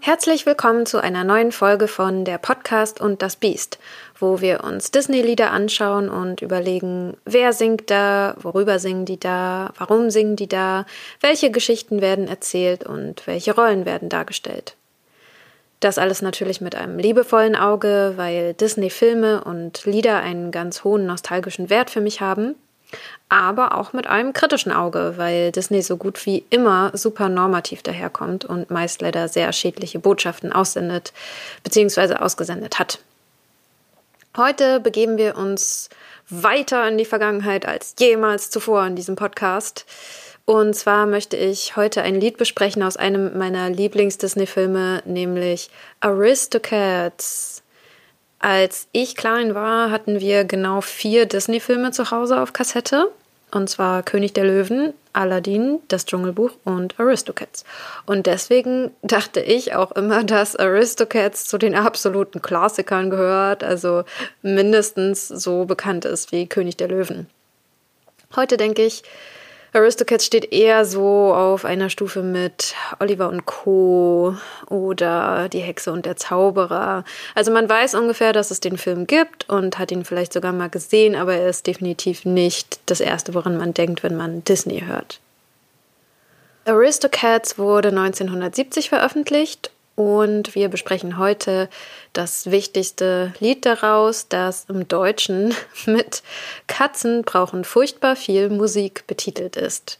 Herzlich willkommen zu einer neuen Folge von Der Podcast und das Biest, wo wir uns Disney-Lieder anschauen und überlegen, wer singt da, worüber singen die da, warum singen die da, welche Geschichten werden erzählt und welche Rollen werden dargestellt. Das alles natürlich mit einem liebevollen Auge, weil Disney-Filme und Lieder einen ganz hohen nostalgischen Wert für mich haben aber auch mit einem kritischen Auge, weil Disney so gut wie immer super normativ daherkommt und meist leider sehr schädliche Botschaften aussendet bzw. ausgesendet hat. Heute begeben wir uns weiter in die Vergangenheit als jemals zuvor in diesem Podcast. Und zwar möchte ich heute ein Lied besprechen aus einem meiner Lieblings-Disney-Filme, nämlich Aristocats. Als ich klein war, hatten wir genau vier Disney-Filme zu Hause auf Kassette. Und zwar König der Löwen, Aladdin, das Dschungelbuch und Aristocats. Und deswegen dachte ich auch immer, dass Aristocats zu den absoluten Klassikern gehört, also mindestens so bekannt ist wie König der Löwen. Heute denke ich, Aristocats steht eher so auf einer Stufe mit Oliver und Co. oder Die Hexe und der Zauberer. Also man weiß ungefähr, dass es den Film gibt und hat ihn vielleicht sogar mal gesehen, aber er ist definitiv nicht das Erste, woran man denkt, wenn man Disney hört. Aristocats wurde 1970 veröffentlicht und wir besprechen heute das wichtigste Lied daraus, das im Deutschen mit Katzen brauchen furchtbar viel Musik betitelt ist.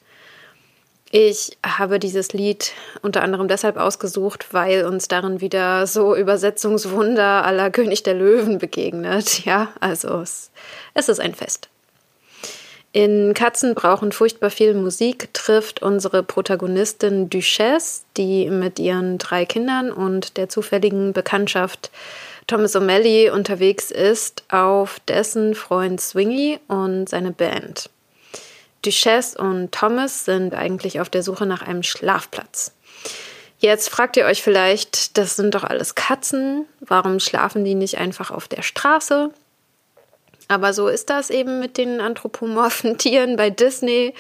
Ich habe dieses Lied unter anderem deshalb ausgesucht, weil uns darin wieder so Übersetzungswunder aller König der Löwen begegnet. Ja, also es, es ist ein Fest. In Katzen brauchen furchtbar viel Musik trifft unsere Protagonistin Duchesse, die mit ihren drei Kindern und der zufälligen Bekanntschaft Thomas O'Malley unterwegs ist, auf dessen Freund Swingy und seine Band. Duchesse und Thomas sind eigentlich auf der Suche nach einem Schlafplatz. Jetzt fragt ihr euch vielleicht, das sind doch alles Katzen, warum schlafen die nicht einfach auf der Straße? Aber so ist das eben mit den anthropomorphen Tieren bei Disney.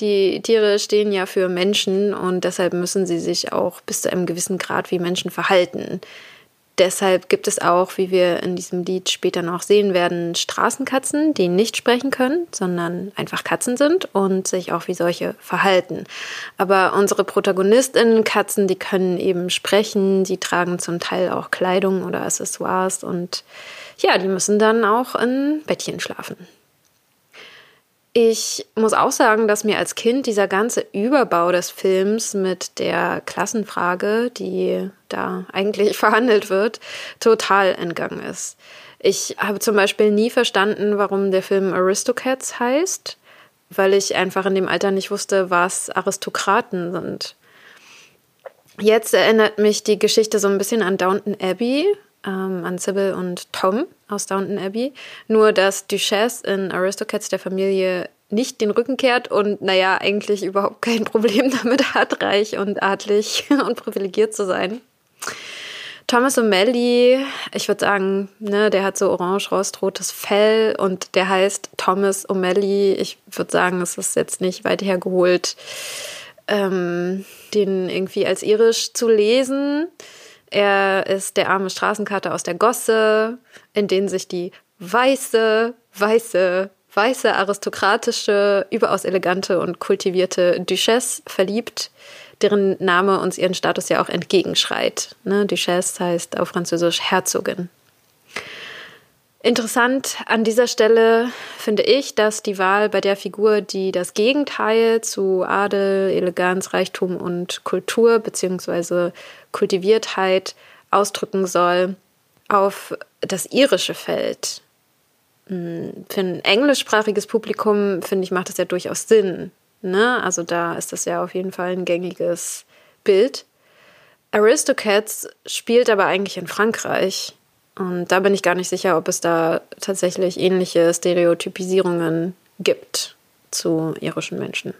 Die Tiere stehen ja für Menschen und deshalb müssen sie sich auch bis zu einem gewissen Grad wie Menschen verhalten. Deshalb gibt es auch, wie wir in diesem Lied später noch sehen werden, Straßenkatzen, die nicht sprechen können, sondern einfach Katzen sind und sich auch wie solche verhalten. Aber unsere Protagonistinnen Katzen, die können eben sprechen, die tragen zum Teil auch Kleidung oder Accessoires und ja, die müssen dann auch in Bettchen schlafen. Ich muss auch sagen, dass mir als Kind dieser ganze Überbau des Films mit der Klassenfrage, die da eigentlich verhandelt wird, total entgangen ist. Ich habe zum Beispiel nie verstanden, warum der Film Aristocats heißt, weil ich einfach in dem Alter nicht wusste, was Aristokraten sind. Jetzt erinnert mich die Geschichte so ein bisschen an Downton Abbey, ähm, an Sybil und Tom aus Downton Abbey. Nur, dass Duchesse in Aristocats der Familie nicht den Rücken kehrt und, naja, eigentlich überhaupt kein Problem damit hat, reich und adlig und privilegiert zu sein. Thomas O'Malley, ich würde sagen, ne, der hat so orange, rostrotes Fell und der heißt Thomas O'Malley. Ich würde sagen, es ist jetzt nicht weit hergeholt, ähm, den irgendwie als irisch zu lesen. Er ist der arme Straßenkater aus der Gosse, in den sich die weiße, weiße, weiße, aristokratische, überaus elegante und kultivierte Duchesse verliebt, deren Name uns ihren Status ja auch entgegenschreit. Ne? Duchesse heißt auf Französisch Herzogin. Interessant an dieser Stelle finde ich, dass die Wahl bei der Figur, die das Gegenteil zu Adel, Eleganz, Reichtum und Kultur bzw. Kultiviertheit ausdrücken soll, auf das irische fällt. Hm, für ein englischsprachiges Publikum, finde ich, macht das ja durchaus Sinn. Ne? Also da ist das ja auf jeden Fall ein gängiges Bild. Aristocats spielt aber eigentlich in Frankreich und da bin ich gar nicht sicher, ob es da tatsächlich ähnliche Stereotypisierungen gibt zu irischen Menschen.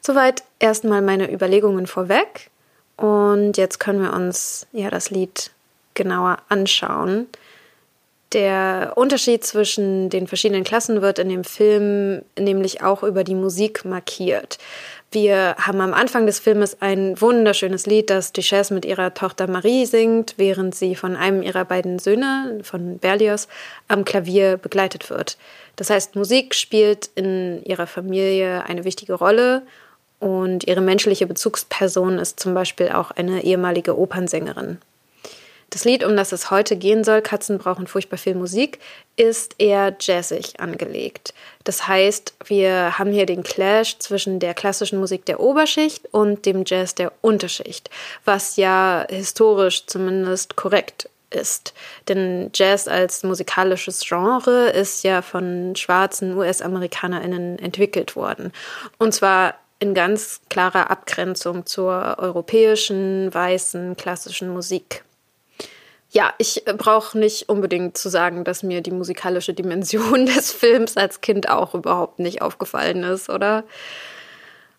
Soweit erstmal meine Überlegungen vorweg. Und jetzt können wir uns ja das Lied genauer anschauen. Der Unterschied zwischen den verschiedenen Klassen wird in dem Film nämlich auch über die Musik markiert. Wir haben am Anfang des Filmes ein wunderschönes Lied, das Duchesse mit ihrer Tochter Marie singt, während sie von einem ihrer beiden Söhne, von Berlioz, am Klavier begleitet wird. Das heißt, Musik spielt in ihrer Familie eine wichtige Rolle und ihre menschliche Bezugsperson ist zum Beispiel auch eine ehemalige Opernsängerin. Das Lied, um das es heute gehen soll, Katzen brauchen furchtbar viel Musik, ist eher jazzig angelegt. Das heißt, wir haben hier den Clash zwischen der klassischen Musik der Oberschicht und dem Jazz der Unterschicht, was ja historisch zumindest korrekt ist. Denn Jazz als musikalisches Genre ist ja von schwarzen US-AmerikanerInnen entwickelt worden. Und zwar in ganz klarer Abgrenzung zur europäischen, weißen, klassischen Musik. Ja, ich äh, brauche nicht unbedingt zu sagen, dass mir die musikalische Dimension des Films als Kind auch überhaupt nicht aufgefallen ist, oder?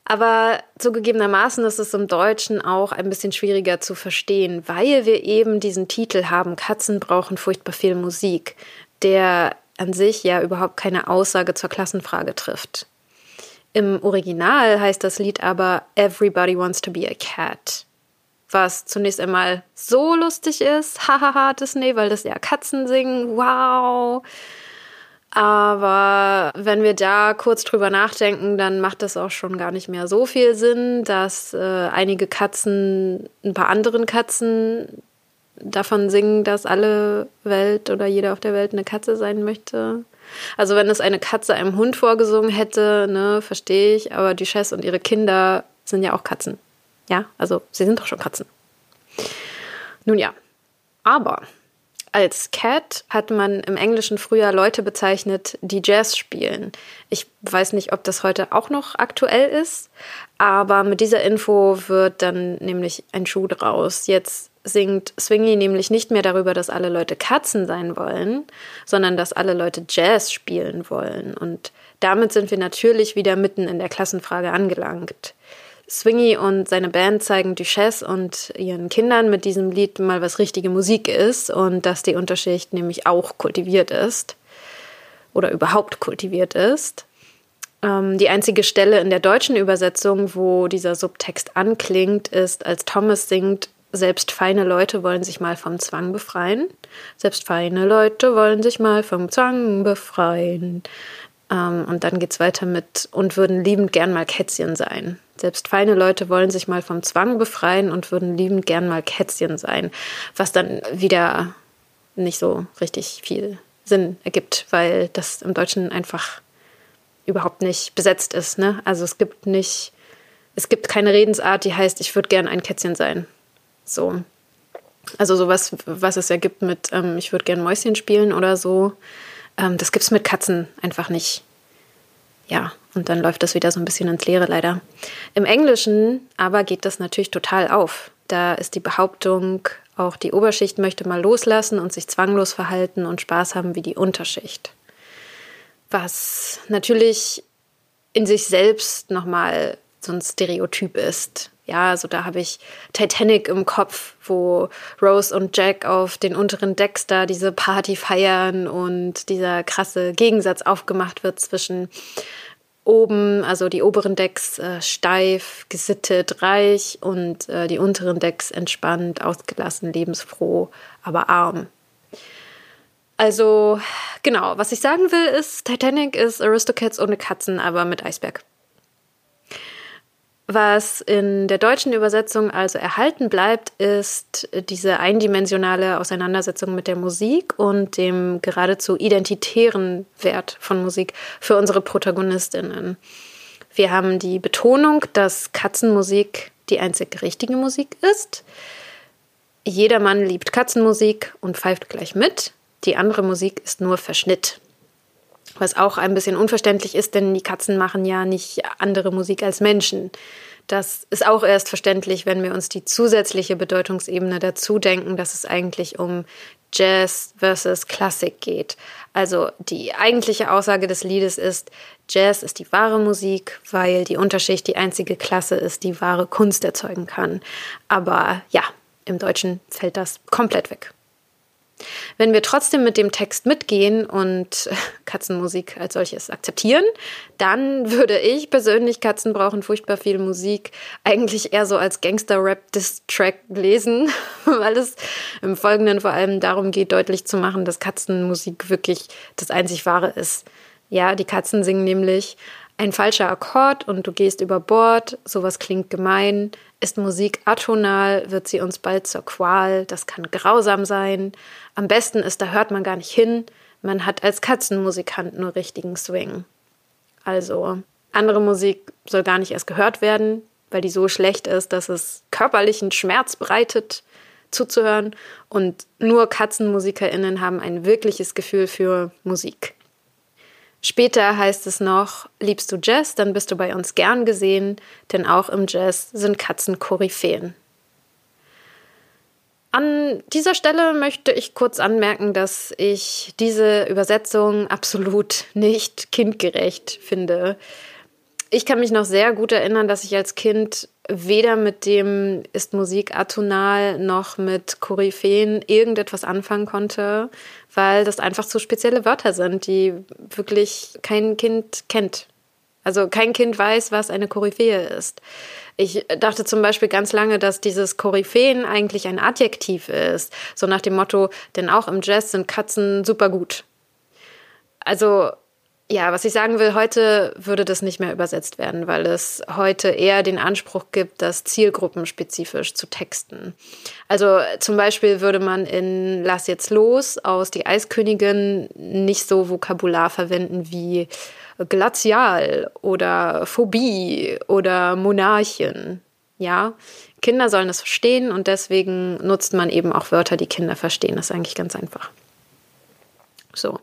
Aber zugegebenermaßen ist es im Deutschen auch ein bisschen schwieriger zu verstehen, weil wir eben diesen Titel haben, Katzen brauchen furchtbar viel Musik, der an sich ja überhaupt keine Aussage zur Klassenfrage trifft. Im Original heißt das Lied aber Everybody Wants to be a Cat was zunächst einmal so lustig ist, hahaha Disney, weil das ja Katzen singen, wow. Aber wenn wir da kurz drüber nachdenken, dann macht das auch schon gar nicht mehr so viel Sinn, dass äh, einige Katzen ein paar anderen Katzen davon singen, dass alle Welt oder jeder auf der Welt eine Katze sein möchte. Also wenn es eine Katze einem Hund vorgesungen hätte, ne, verstehe ich, aber die Chess und ihre Kinder sind ja auch Katzen. Ja, also sie sind doch schon Katzen. Nun ja, aber als Cat hat man im Englischen früher Leute bezeichnet, die Jazz spielen. Ich weiß nicht, ob das heute auch noch aktuell ist, aber mit dieser Info wird dann nämlich ein Schuh draus. Jetzt singt Swingy nämlich nicht mehr darüber, dass alle Leute Katzen sein wollen, sondern dass alle Leute Jazz spielen wollen. Und damit sind wir natürlich wieder mitten in der Klassenfrage angelangt. Swingy und seine Band zeigen Duchesse und ihren Kindern mit diesem Lied mal, was richtige Musik ist und dass die Unterschicht nämlich auch kultiviert ist oder überhaupt kultiviert ist. Ähm, die einzige Stelle in der deutschen Übersetzung, wo dieser Subtext anklingt, ist, als Thomas singt, selbst feine Leute wollen sich mal vom Zwang befreien. Selbst feine Leute wollen sich mal vom Zwang befreien. Ähm, und dann geht es weiter mit und würden liebend gern mal Kätzchen sein. Selbst feine Leute wollen sich mal vom Zwang befreien und würden liebend gern mal Kätzchen sein. Was dann wieder nicht so richtig viel Sinn ergibt, weil das im Deutschen einfach überhaupt nicht besetzt ist. Ne? Also es gibt nicht, es gibt keine Redensart, die heißt, ich würde gern ein Kätzchen sein. So. Also sowas, was es ja gibt mit, ähm, ich würde gern Mäuschen spielen oder so. Ähm, das gibt es mit Katzen einfach nicht. Ja, und dann läuft das wieder so ein bisschen ins Leere leider. Im Englischen aber geht das natürlich total auf. Da ist die Behauptung, auch die Oberschicht möchte mal loslassen und sich zwanglos verhalten und Spaß haben wie die Unterschicht. Was natürlich in sich selbst nochmal so ein Stereotyp ist. Ja, also da habe ich Titanic im Kopf, wo Rose und Jack auf den unteren Decks da diese Party feiern und dieser krasse Gegensatz aufgemacht wird zwischen oben, also die oberen Decks äh, steif, gesittet, reich und äh, die unteren Decks entspannt, ausgelassen, lebensfroh, aber arm. Also genau, was ich sagen will ist, Titanic ist Aristocats ohne Katzen, aber mit Eisberg. Was in der deutschen Übersetzung also erhalten bleibt, ist diese eindimensionale Auseinandersetzung mit der Musik und dem geradezu identitären Wert von Musik für unsere Protagonistinnen. Wir haben die Betonung, dass Katzenmusik die einzig richtige Musik ist. Jedermann liebt Katzenmusik und pfeift gleich mit. Die andere Musik ist nur Verschnitt. Was auch ein bisschen unverständlich ist, denn die Katzen machen ja nicht andere Musik als Menschen. Das ist auch erst verständlich, wenn wir uns die zusätzliche Bedeutungsebene dazu denken, dass es eigentlich um Jazz versus Klassik geht. Also die eigentliche Aussage des Liedes ist, Jazz ist die wahre Musik, weil die Unterschicht die einzige Klasse ist, die wahre Kunst erzeugen kann. Aber ja, im Deutschen fällt das komplett weg. Wenn wir trotzdem mit dem Text mitgehen und Katzenmusik als solches akzeptieren, dann würde ich persönlich Katzen brauchen furchtbar viel Musik eigentlich eher so als Gangster-Rap-Diss-Track lesen, weil es im Folgenden vor allem darum geht, deutlich zu machen, dass Katzenmusik wirklich das einzig wahre ist. Ja, die Katzen singen nämlich ein falscher Akkord und du gehst über Bord, sowas klingt gemein. Ist Musik atonal, wird sie uns bald zur Qual, das kann grausam sein. Am besten ist, da hört man gar nicht hin, man hat als Katzenmusikant nur richtigen Swing. Also, andere Musik soll gar nicht erst gehört werden, weil die so schlecht ist, dass es körperlichen Schmerz bereitet, zuzuhören. Und nur KatzenmusikerInnen haben ein wirkliches Gefühl für Musik. Später heißt es noch, liebst du Jazz, dann bist du bei uns gern gesehen, denn auch im Jazz sind Katzen Koryphäen. An dieser Stelle möchte ich kurz anmerken, dass ich diese Übersetzung absolut nicht kindgerecht finde. Ich kann mich noch sehr gut erinnern, dass ich als Kind weder mit dem Ist Musik atonal noch mit Koryphäen irgendetwas anfangen konnte, weil das einfach zu spezielle Wörter sind, die wirklich kein Kind kennt. Also kein Kind weiß, was eine Koryphäe ist. Ich dachte zum Beispiel ganz lange, dass dieses Koryphäen eigentlich ein Adjektiv ist. So nach dem Motto, denn auch im Jazz sind Katzen super gut. Also ja, was ich sagen will, heute würde das nicht mehr übersetzt werden, weil es heute eher den Anspruch gibt, das zielgruppenspezifisch zu texten. Also zum Beispiel würde man in Lass jetzt los aus Die Eiskönigin nicht so Vokabular verwenden wie Glazial oder Phobie oder Monarchen. Ja, Kinder sollen es verstehen und deswegen nutzt man eben auch Wörter, die Kinder verstehen. Das ist eigentlich ganz einfach. So.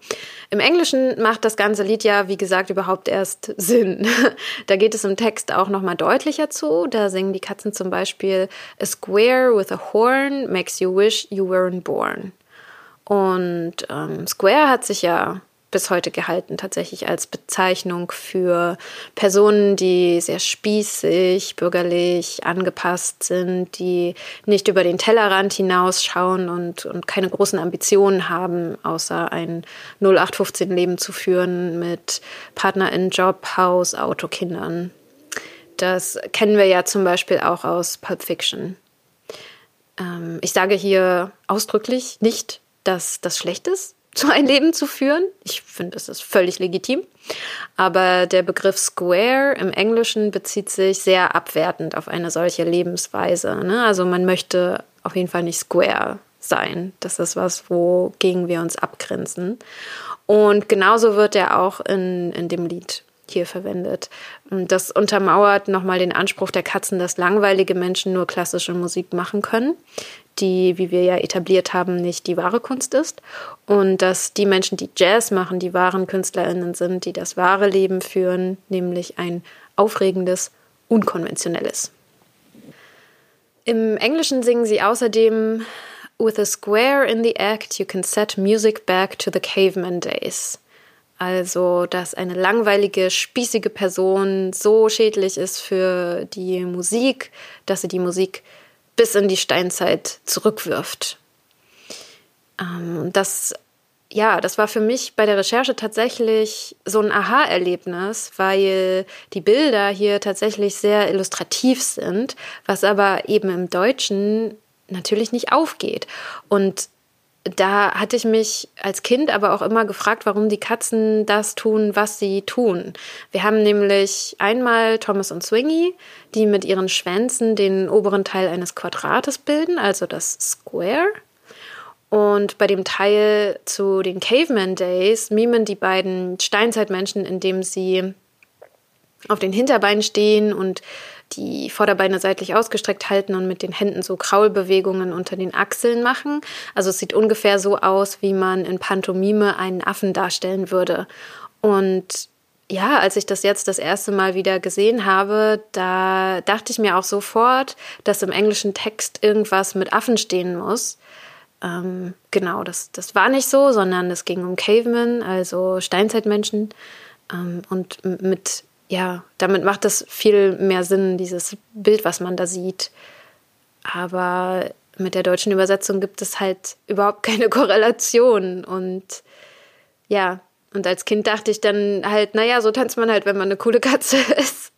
Im Englischen macht das ganze Lied ja, wie gesagt, überhaupt erst Sinn. da geht es im Text auch nochmal deutlicher zu. Da singen die Katzen zum Beispiel A square with a horn makes you wish you weren't born. Und ähm, Square hat sich ja bis heute gehalten, tatsächlich als Bezeichnung für Personen, die sehr spießig, bürgerlich angepasst sind, die nicht über den Tellerrand hinausschauen und, und keine großen Ambitionen haben, außer ein 0815-Leben zu führen mit Partner in Job, Haus, Auto, Kindern. Das kennen wir ja zum Beispiel auch aus Pulp Fiction. Ähm, ich sage hier ausdrücklich nicht, dass das schlecht ist, so ein Leben zu führen. Ich finde, es ist völlig legitim. Aber der Begriff Square im Englischen bezieht sich sehr abwertend auf eine solche Lebensweise. Ne? Also man möchte auf jeden Fall nicht Square sein. Das ist was, wogegen wir uns abgrenzen. Und genauso wird er auch in, in dem Lied hier verwendet. Das untermauert nochmal den Anspruch der Katzen, dass langweilige Menschen nur klassische Musik machen können die, wie wir ja etabliert haben, nicht die wahre Kunst ist. Und dass die Menschen, die Jazz machen, die wahren KünstlerInnen sind, die das wahre Leben führen, nämlich ein aufregendes, unkonventionelles. Im Englischen singen sie außerdem With a square in the act, you can set music back to the caveman days. Also, dass eine langweilige, spießige Person so schädlich ist für die Musik, dass sie die Musik bis in die Steinzeit zurückwirft. Ähm, das, ja, das war für mich bei der Recherche tatsächlich so ein Aha-Erlebnis, weil die Bilder hier tatsächlich sehr illustrativ sind, was aber eben im Deutschen natürlich nicht aufgeht. Und da hatte ich mich als Kind aber auch immer gefragt, warum die Katzen das tun, was sie tun. Wir haben nämlich einmal Thomas und Swingy, die mit ihren Schwänzen den oberen Teil eines Quadrates bilden, also das Square. Und bei dem Teil zu den Caveman Days mimen die beiden Steinzeitmenschen, indem sie auf den Hinterbeinen stehen und die Vorderbeine seitlich ausgestreckt halten und mit den Händen so Kraulbewegungen unter den Achseln machen. Also es sieht ungefähr so aus, wie man in Pantomime einen Affen darstellen würde. Und ja, als ich das jetzt das erste Mal wieder gesehen habe, da dachte ich mir auch sofort, dass im englischen Text irgendwas mit Affen stehen muss. Ähm, genau, das, das war nicht so, sondern es ging um Cavemen, also Steinzeitmenschen. Ähm, und mit ja, damit macht es viel mehr Sinn, dieses Bild, was man da sieht. Aber mit der deutschen Übersetzung gibt es halt überhaupt keine Korrelation. Und ja, und als Kind dachte ich dann halt, naja, so tanzt man halt, wenn man eine coole Katze ist.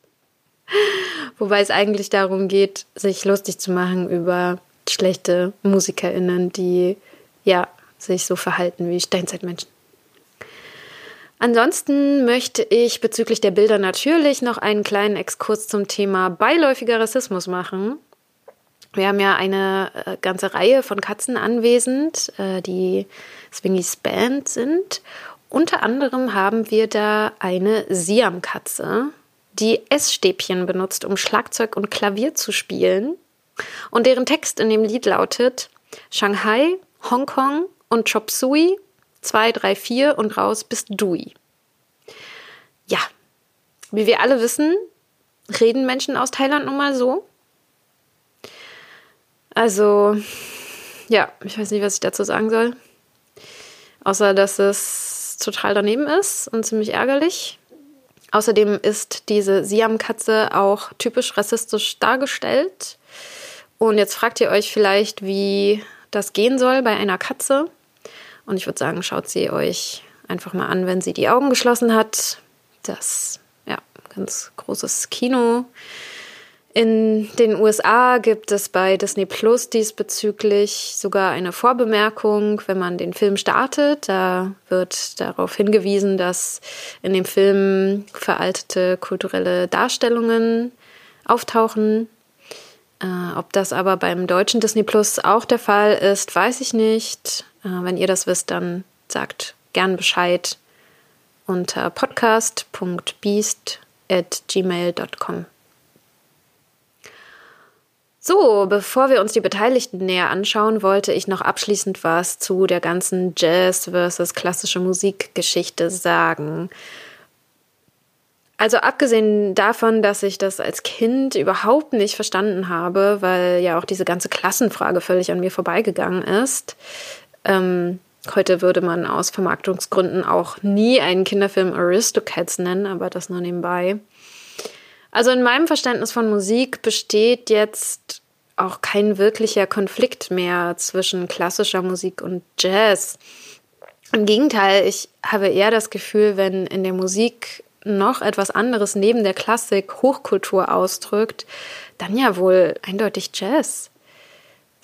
Wobei es eigentlich darum geht, sich lustig zu machen über schlechte MusikerInnen, die ja sich so verhalten wie Steinzeitmenschen. Ansonsten möchte ich bezüglich der Bilder natürlich noch einen kleinen Exkurs zum Thema beiläufiger Rassismus machen. Wir haben ja eine äh, ganze Reihe von Katzen anwesend, äh, die Swingies Band sind. Unter anderem haben wir da eine Siam-Katze, die Essstäbchen benutzt, um Schlagzeug und Klavier zu spielen. Und deren Text in dem Lied lautet Shanghai, Hongkong und Chop Suey, 2, 3, 4 und raus bist Dui. Ja, wie wir alle wissen, reden Menschen aus Thailand nun mal so. Also, ja, ich weiß nicht, was ich dazu sagen soll. Außer, dass es total daneben ist und ziemlich ärgerlich. Außerdem ist diese Siam-Katze auch typisch rassistisch dargestellt. Und jetzt fragt ihr euch vielleicht, wie das gehen soll bei einer Katze. Und ich würde sagen, schaut sie euch einfach mal an, wenn sie die Augen geschlossen hat. Das, ja, ganz großes Kino. In den USA gibt es bei Disney Plus diesbezüglich sogar eine Vorbemerkung, wenn man den Film startet. Da wird darauf hingewiesen, dass in dem Film veraltete kulturelle Darstellungen auftauchen. Äh, ob das aber beim deutschen Disney Plus auch der Fall ist, weiß ich nicht. Äh, wenn ihr das wisst, dann sagt gern Bescheid unter podcast.beast.gmail.com. So, bevor wir uns die Beteiligten näher anschauen, wollte ich noch abschließend was zu der ganzen Jazz versus klassische Musikgeschichte sagen. Also abgesehen davon, dass ich das als Kind überhaupt nicht verstanden habe, weil ja auch diese ganze Klassenfrage völlig an mir vorbeigegangen ist. Ähm, heute würde man aus Vermarktungsgründen auch nie einen Kinderfilm Aristocats nennen, aber das nur nebenbei. Also in meinem Verständnis von Musik besteht jetzt auch kein wirklicher Konflikt mehr zwischen klassischer Musik und Jazz. Im Gegenteil, ich habe eher das Gefühl, wenn in der Musik noch etwas anderes neben der Klassik Hochkultur ausdrückt, dann ja wohl eindeutig Jazz.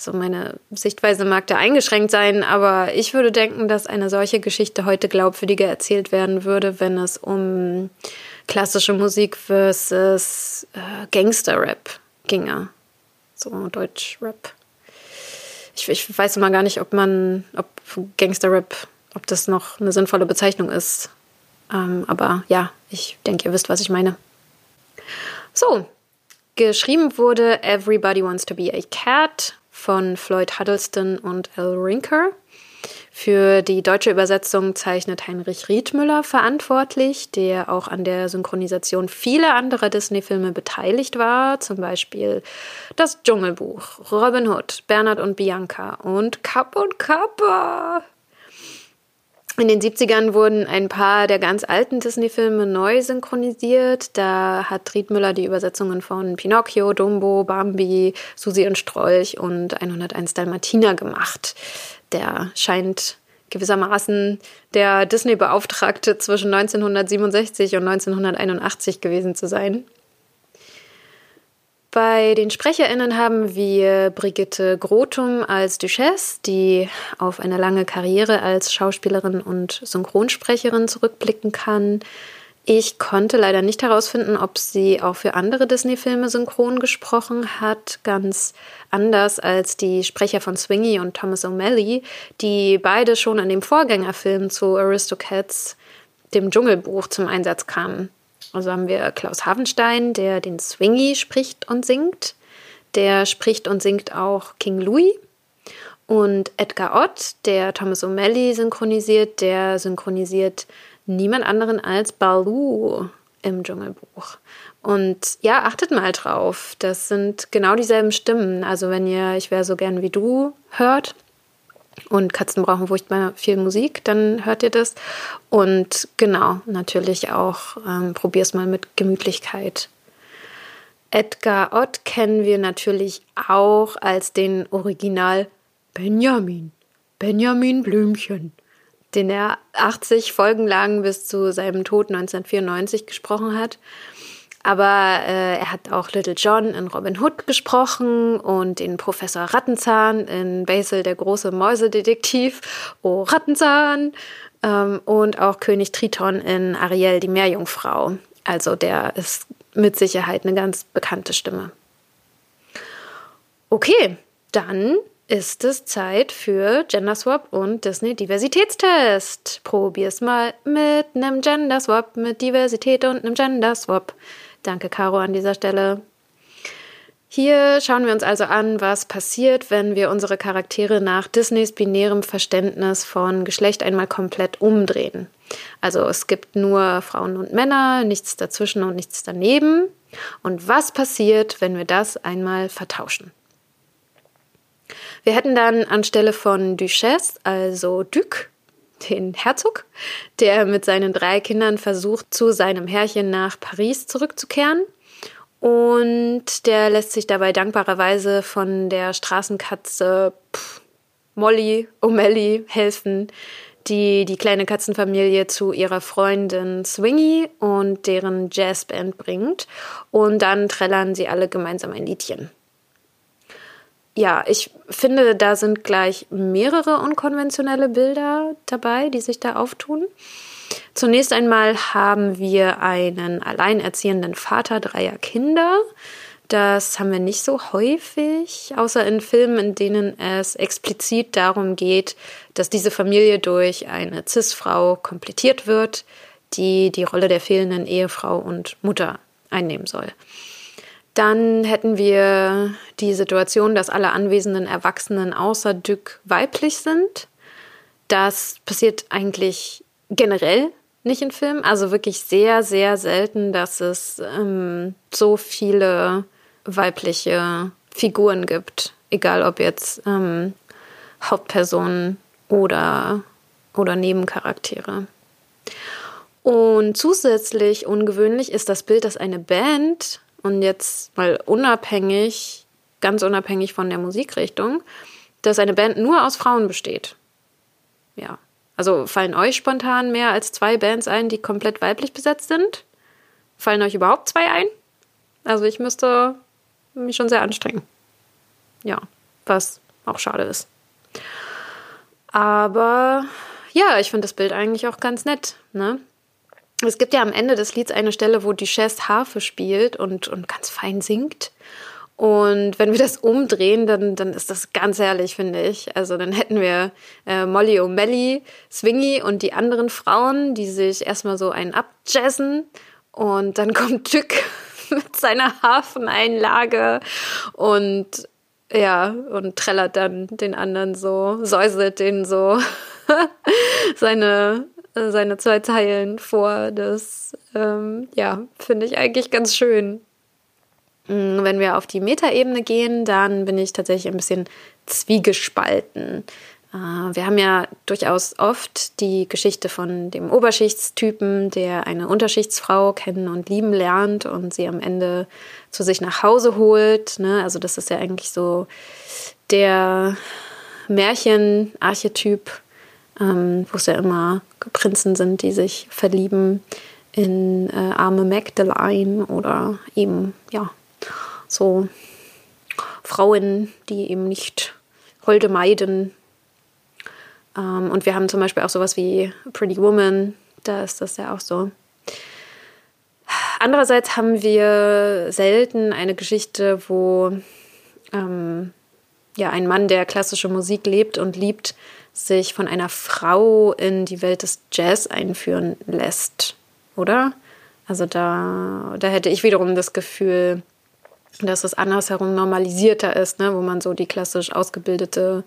So meine Sichtweise mag da eingeschränkt sein, aber ich würde denken, dass eine solche Geschichte heute glaubwürdiger erzählt werden würde, wenn es um klassische Musik versus äh, Gangster-Rap ginge. So Deutsch-Rap. Ich, ich weiß immer gar nicht, ob man, ob Gangster-Rap, ob das noch eine sinnvolle Bezeichnung ist. Ähm, aber ja, ich denke, ihr wisst, was ich meine. So, geschrieben wurde Everybody Wants to Be a Cat von Floyd Huddleston und Al Rinker. Für die deutsche Übersetzung zeichnet Heinrich Riedmüller verantwortlich, der auch an der Synchronisation vieler anderer Disney-Filme beteiligt war, zum Beispiel Das Dschungelbuch, Robin Hood, Bernhard und Bianca und Kapp und Kappa. In den 70ern wurden ein paar der ganz alten Disney-Filme neu synchronisiert. Da hat Riedmüller die Übersetzungen von Pinocchio, Dumbo, Bambi, Susi und Strolch und 101 Dalmatiner gemacht. Der scheint gewissermaßen der Disney-Beauftragte zwischen 1967 und 1981 gewesen zu sein. Bei den SprecherInnen haben wir Brigitte Grotum als Duchesse, die auf eine lange Karriere als Schauspielerin und Synchronsprecherin zurückblicken kann. Ich konnte leider nicht herausfinden, ob sie auch für andere Disney-Filme synchron gesprochen hat, ganz anders als die Sprecher von Swingy und Thomas O'Malley, die beide schon in dem Vorgängerfilm zu Aristocats, dem Dschungelbuch, zum Einsatz kamen. Also haben wir Klaus Havenstein, der den Swingy spricht und singt. Der spricht und singt auch King Louis. Und Edgar Ott, der Thomas O'Malley synchronisiert, der synchronisiert niemand anderen als Baloo im Dschungelbuch. Und ja, achtet mal drauf. Das sind genau dieselben Stimmen. Also wenn ihr Ich wäre so gern wie du hört, und Katzen brauchen furchtbar viel Musik, dann hört ihr das. Und genau, natürlich auch, ähm, probier's mal mit Gemütlichkeit. Edgar Ott kennen wir natürlich auch als den Original Benjamin. Benjamin Blümchen, den er 80 Folgen lang bis zu seinem Tod 1994 gesprochen hat. Aber äh, er hat auch Little John in Robin Hood gesprochen und den Professor Rattenzahn in Basil der große Mäusedetektiv. Oh, Rattenzahn! Ähm, und auch König Triton in Ariel die Meerjungfrau. Also der ist mit Sicherheit eine ganz bekannte Stimme. Okay, dann ist es Zeit für Genderswap und Disney Diversitätstest. Probier's mal mit einem Genderswap, mit Diversität und einem Genderswap. Danke, Caro, an dieser Stelle. Hier schauen wir uns also an, was passiert, wenn wir unsere Charaktere nach Disneys binärem Verständnis von Geschlecht einmal komplett umdrehen. Also es gibt nur Frauen und Männer, nichts dazwischen und nichts daneben. Und was passiert, wenn wir das einmal vertauschen? Wir hätten dann anstelle von Duchesse, also Duc, den Herzog, der mit seinen drei Kindern versucht, zu seinem Herrchen nach Paris zurückzukehren. Und der lässt sich dabei dankbarerweise von der Straßenkatze pff, Molly O'Malley helfen, die die kleine Katzenfamilie zu ihrer Freundin Swingy und deren Jazzband bringt. Und dann trällern sie alle gemeinsam ein Liedchen. Ja, ich finde, da sind gleich mehrere unkonventionelle Bilder dabei, die sich da auftun. Zunächst einmal haben wir einen alleinerziehenden Vater dreier Kinder. Das haben wir nicht so häufig, außer in Filmen, in denen es explizit darum geht, dass diese Familie durch eine CIS-Frau komplettiert wird, die die Rolle der fehlenden Ehefrau und Mutter einnehmen soll. Dann hätten wir die Situation, dass alle anwesenden Erwachsenen außer Dück weiblich sind. Das passiert eigentlich generell nicht in Filmen. Also wirklich sehr, sehr selten, dass es ähm, so viele weibliche Figuren gibt. Egal ob jetzt ähm, Hauptpersonen oder, oder Nebencharaktere. Und zusätzlich ungewöhnlich ist das Bild, dass eine Band, und jetzt mal unabhängig, ganz unabhängig von der Musikrichtung, dass eine Band nur aus Frauen besteht. Ja, also fallen euch spontan mehr als zwei Bands ein, die komplett weiblich besetzt sind? Fallen euch überhaupt zwei ein? Also ich müsste mich schon sehr anstrengen. Ja, was auch schade ist. Aber ja, ich finde das Bild eigentlich auch ganz nett. Ne? Es gibt ja am Ende des Lieds eine Stelle, wo Duchesse Harfe spielt und, und ganz fein singt. Und wenn wir das umdrehen, dann, dann ist das ganz herrlich, finde ich. Also dann hätten wir äh, Molly O'Malley, Swingy und die anderen Frauen, die sich erstmal so einen abjazzen. Und dann kommt Tück mit seiner Hafeneinlage und ja, und trällert dann den anderen so, säuselt den so seine, seine zwei Zeilen vor. Das, ähm, ja, finde ich eigentlich ganz schön. Mm, wenn wir auf die Metaebene gehen, dann bin ich tatsächlich ein bisschen zwiegespalten. Äh, wir haben ja durchaus oft die Geschichte von dem Oberschichtstypen, der eine Unterschichtsfrau kennen und lieben lernt und sie am Ende zu sich nach Hause holt. Ne? Also das ist ja eigentlich so der Märchenarchetyp, ähm, wo es ja immer Prinzen sind, die sich verlieben in äh, arme Magdalene oder eben ja so Frauen, die eben nicht Holde meiden. Ähm, und wir haben zum Beispiel auch sowas wie Pretty Woman, da ist das ja auch so. Andererseits haben wir selten eine Geschichte, wo ähm, ja ein Mann, der klassische Musik lebt und liebt, sich von einer Frau in die Welt des Jazz einführen lässt, oder? Also da, da hätte ich wiederum das Gefühl, dass es andersherum normalisierter ist, ne? wo man so die klassisch ausgebildete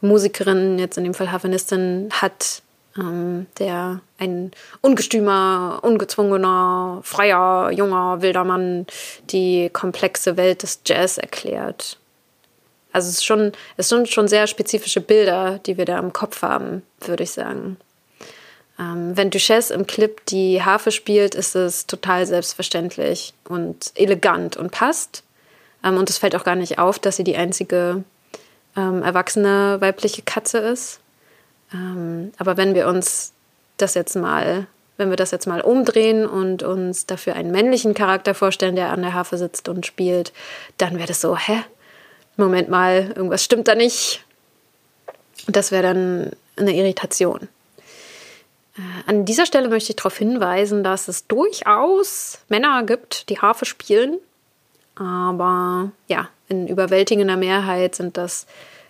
Musikerin, jetzt in dem Fall Havanistin, hat, ähm, der ein ungestümer, ungezwungener, freier, junger, wilder Mann die komplexe Welt des Jazz erklärt. Also es, ist schon, es sind schon sehr spezifische Bilder, die wir da im Kopf haben, würde ich sagen. Ähm, wenn Duchesse im Clip die Harfe spielt, ist es total selbstverständlich und elegant und passt. Ähm, und es fällt auch gar nicht auf, dass sie die einzige ähm, erwachsene weibliche Katze ist. Ähm, aber wenn wir uns das jetzt mal, wenn wir das jetzt mal umdrehen und uns dafür einen männlichen Charakter vorstellen, der an der Harfe sitzt und spielt, dann wäre das so, hä? Moment mal, irgendwas stimmt da nicht. Das wäre dann eine Irritation. Äh, an dieser Stelle möchte ich darauf hinweisen, dass es durchaus Männer gibt, die Harfe spielen. Aber ja, in überwältigender Mehrheit sind das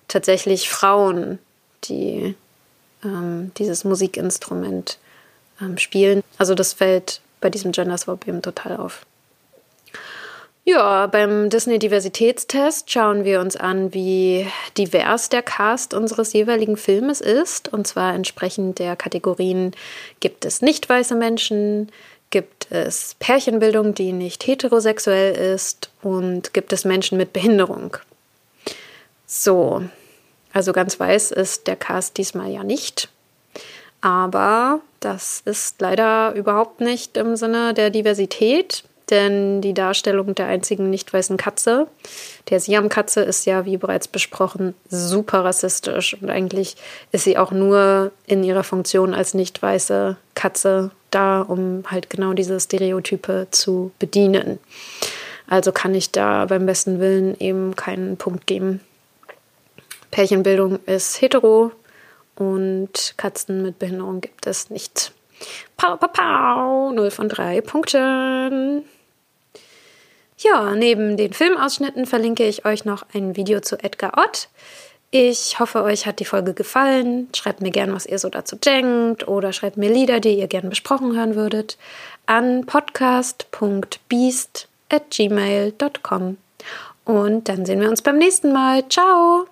tatsächlich Frauen, die ähm, dieses Musikinstrument ähm, spielen. Also das fällt bei diesem Gender Swap eben total auf. Ja, beim Disney Diversitätstest schauen wir uns an, wie divers der Cast unseres jeweiligen Filmes ist. Und zwar entsprechend der Kategorien gibt es nicht weiße Menschen, gibt es Pärchenbildung, die nicht heterosexuell ist und gibt es Menschen mit Behinderung. So, also ganz weiß ist der Cast diesmal ja nicht. Aber das ist leider überhaupt nicht im Sinne der Diversität denn die Darstellung der einzigen nicht weißen Katze, der Siam-Katze, ist ja, wie bereits besprochen, super rassistisch. Und eigentlich ist sie auch nur in ihrer Funktion als nicht weiße Katze da, um halt genau diese Stereotype zu bedienen. Also kann ich da beim besten Willen eben keinen Punkt geben. Pärchenbildung ist hetero und Katzen mit Behinderung gibt es nicht. Pau, pau, pau, 0 von 3 Punkten. Ja, neben den Filmausschnitten verlinke ich euch noch ein Video zu Edgar Ott. Ich hoffe, euch hat die Folge gefallen. Schreibt mir gern, was ihr so dazu denkt oder schreibt mir Lieder, die ihr gern besprochen hören würdet, an podcast.beast@gmail.com. Und dann sehen wir uns beim nächsten Mal. Ciao!